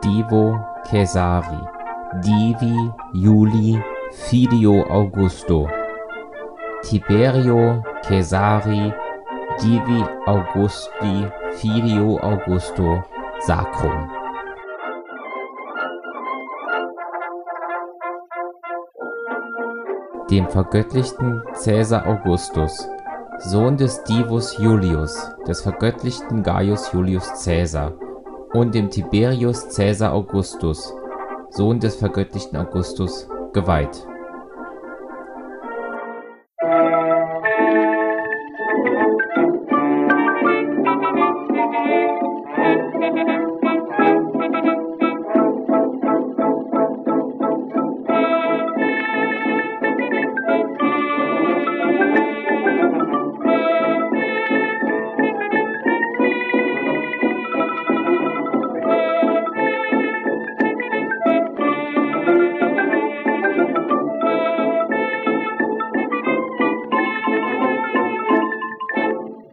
Divo Caesari Divi Iuli Filio Augusto. Tiberio Caesari Divi Augusti Filio Augusto. Sacrum. Dem vergöttlichten Caesar Augustus, Sohn des Divus Julius, des vergöttlichten Gaius Julius Caesar, und dem Tiberius Caesar Augustus, Sohn des vergöttlichten Augustus, geweiht.